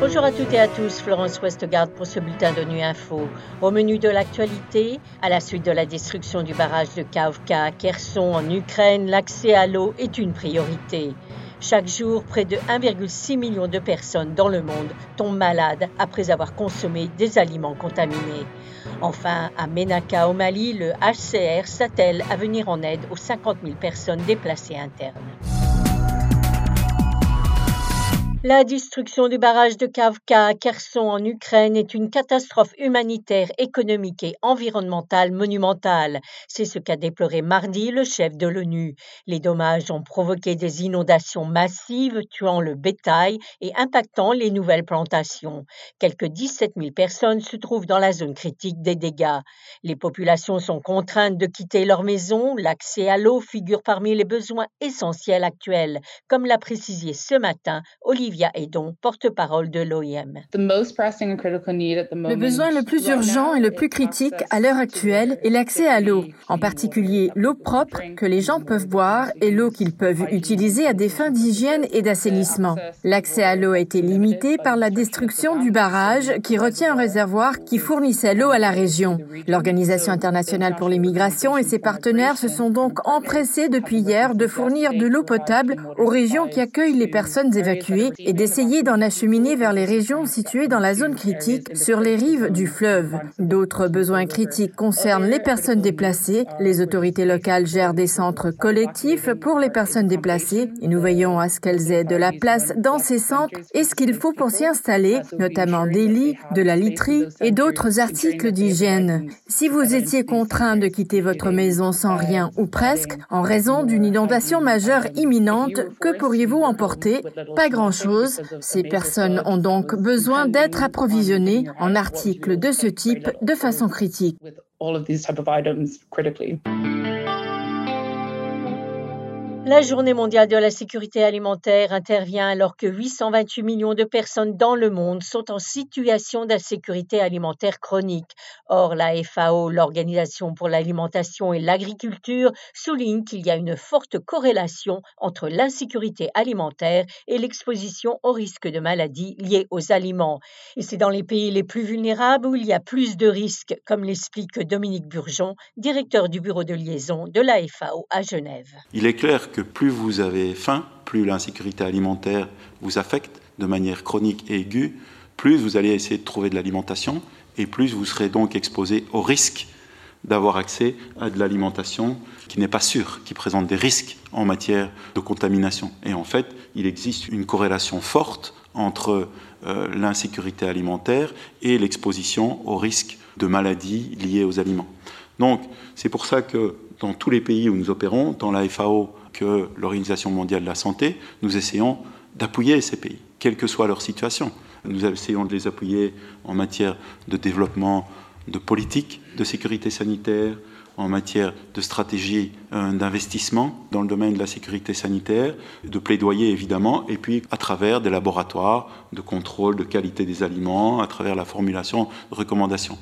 Bonjour à toutes et à tous, Florence Westgard pour ce bulletin de Nuit Info. Au menu de l'actualité, à la suite de la destruction du barrage de Kavka à Kherson en Ukraine, l'accès à l'eau est une priorité. Chaque jour, près de 1,6 million de personnes dans le monde tombent malades après avoir consommé des aliments contaminés. Enfin, à Menaka au Mali, le HCR s'attelle à venir en aide aux 50 000 personnes déplacées internes. La destruction du barrage de Kavka à Kherson en Ukraine est une catastrophe humanitaire, économique et environnementale monumentale. C'est ce qu'a déploré mardi le chef de l'ONU. Les dommages ont provoqué des inondations massives, tuant le bétail et impactant les nouvelles plantations. Quelques 17 000 personnes se trouvent dans la zone critique des dégâts. Les populations sont contraintes de quitter leur maison. L'accès à l'eau figure parmi les besoins essentiels actuels, comme l'a précisé ce matin Olivier Olivia Edon, porte-parole de l'OIM. Le besoin le plus urgent et le plus critique à l'heure actuelle est l'accès à l'eau, en particulier l'eau propre que les gens peuvent boire et l'eau qu'ils peuvent utiliser à des fins d'hygiène et d'assainissement. L'accès à l'eau a été limité par la destruction du barrage qui retient un réservoir qui fournissait l'eau à la région. L'Organisation internationale pour les migrations et ses partenaires se sont donc empressés depuis hier de fournir de l'eau potable aux régions qui accueillent les personnes évacuées et d'essayer d'en acheminer vers les régions situées dans la zone critique sur les rives du fleuve. D'autres besoins critiques concernent les personnes déplacées. Les autorités locales gèrent des centres collectifs pour les personnes déplacées et nous veillons à ce qu'elles aient de la place dans ces centres et ce qu'il faut pour s'y installer, notamment des lits, de la literie et d'autres articles d'hygiène. Si vous étiez contraint de quitter votre maison sans rien ou presque en raison d'une inondation majeure imminente, que pourriez-vous emporter? Pas grand-chose ces personnes ont donc besoin d'être approvisionnées en articles de ce type de façon critique. La journée mondiale de la sécurité alimentaire intervient alors que 828 millions de personnes dans le monde sont en situation d'insécurité alimentaire chronique. Or, la FAO, l'Organisation pour l'alimentation et l'agriculture, souligne qu'il y a une forte corrélation entre l'insécurité alimentaire et l'exposition au risque de maladies liées aux aliments. Et c'est dans les pays les plus vulnérables où il y a plus de risques, comme l'explique Dominique Burgeon, directeur du bureau de liaison de la FAO à Genève. Il est clair que plus vous avez faim, plus l'insécurité alimentaire vous affecte de manière chronique et aiguë, plus vous allez essayer de trouver de l'alimentation et plus vous serez donc exposé au risque d'avoir accès à de l'alimentation qui n'est pas sûre, qui présente des risques en matière de contamination. Et en fait, il existe une corrélation forte entre euh, l'insécurité alimentaire et l'exposition au risque de maladies liées aux aliments. Donc, c'est pour ça que dans tous les pays où nous opérons, tant la FAO que l'Organisation mondiale de la santé, nous essayons d'appuyer ces pays, quelle que soit leur situation. Nous essayons de les appuyer en matière de développement de politique de sécurité sanitaire, en matière de stratégie euh, d'investissement dans le domaine de la sécurité sanitaire, de plaidoyer évidemment, et puis à travers des laboratoires de contrôle de qualité des aliments, à travers la formulation de recommandations.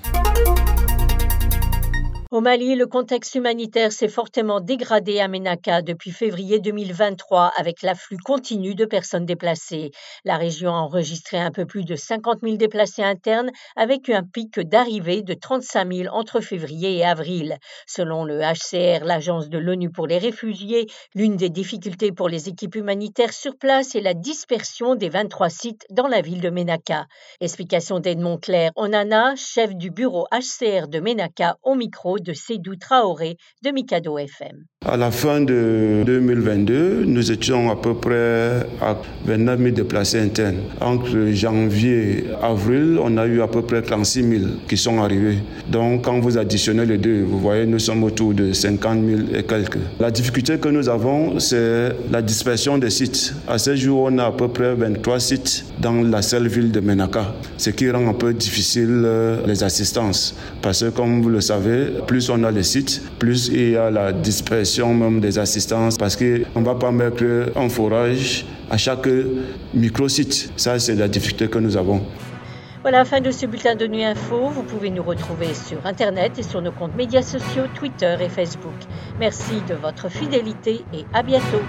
Au Mali, le contexte humanitaire s'est fortement dégradé à Ménaka depuis février 2023 avec l'afflux continu de personnes déplacées. La région a enregistré un peu plus de 50 000 déplacés internes avec un pic d'arrivée de 35 000 entre février et avril. Selon le HCR, l'agence de l'ONU pour les réfugiés, l'une des difficultés pour les équipes humanitaires sur place est la dispersion des 23 sites dans la ville de Ménaka. Explication d'Edmond Claire Onana, chef du bureau HCR de Ménaka au micro de Sédou Traoré de Mikado FM. À la fin de 2022, nous étions à peu près à 29 000 déplacés internes. Entre janvier et avril, on a eu à peu près 36 000 qui sont arrivés. Donc, quand vous additionnez les deux, vous voyez, nous sommes autour de 50 000 et quelques. La difficulté que nous avons, c'est la dispersion des sites. À ce jour, on a à peu près 23 sites dans la seule ville de Menaka, ce qui rend un peu difficile euh, les assistances. Parce que, comme vous le savez, plus on a les sites, plus il y a la dispersion même des assistances parce qu'on ne va pas mettre un forage à chaque micro-site. Ça, c'est la difficulté que nous avons. Voilà, fin de ce bulletin de Nuit Info. Vous pouvez nous retrouver sur Internet et sur nos comptes médias sociaux, Twitter et Facebook. Merci de votre fidélité et à bientôt.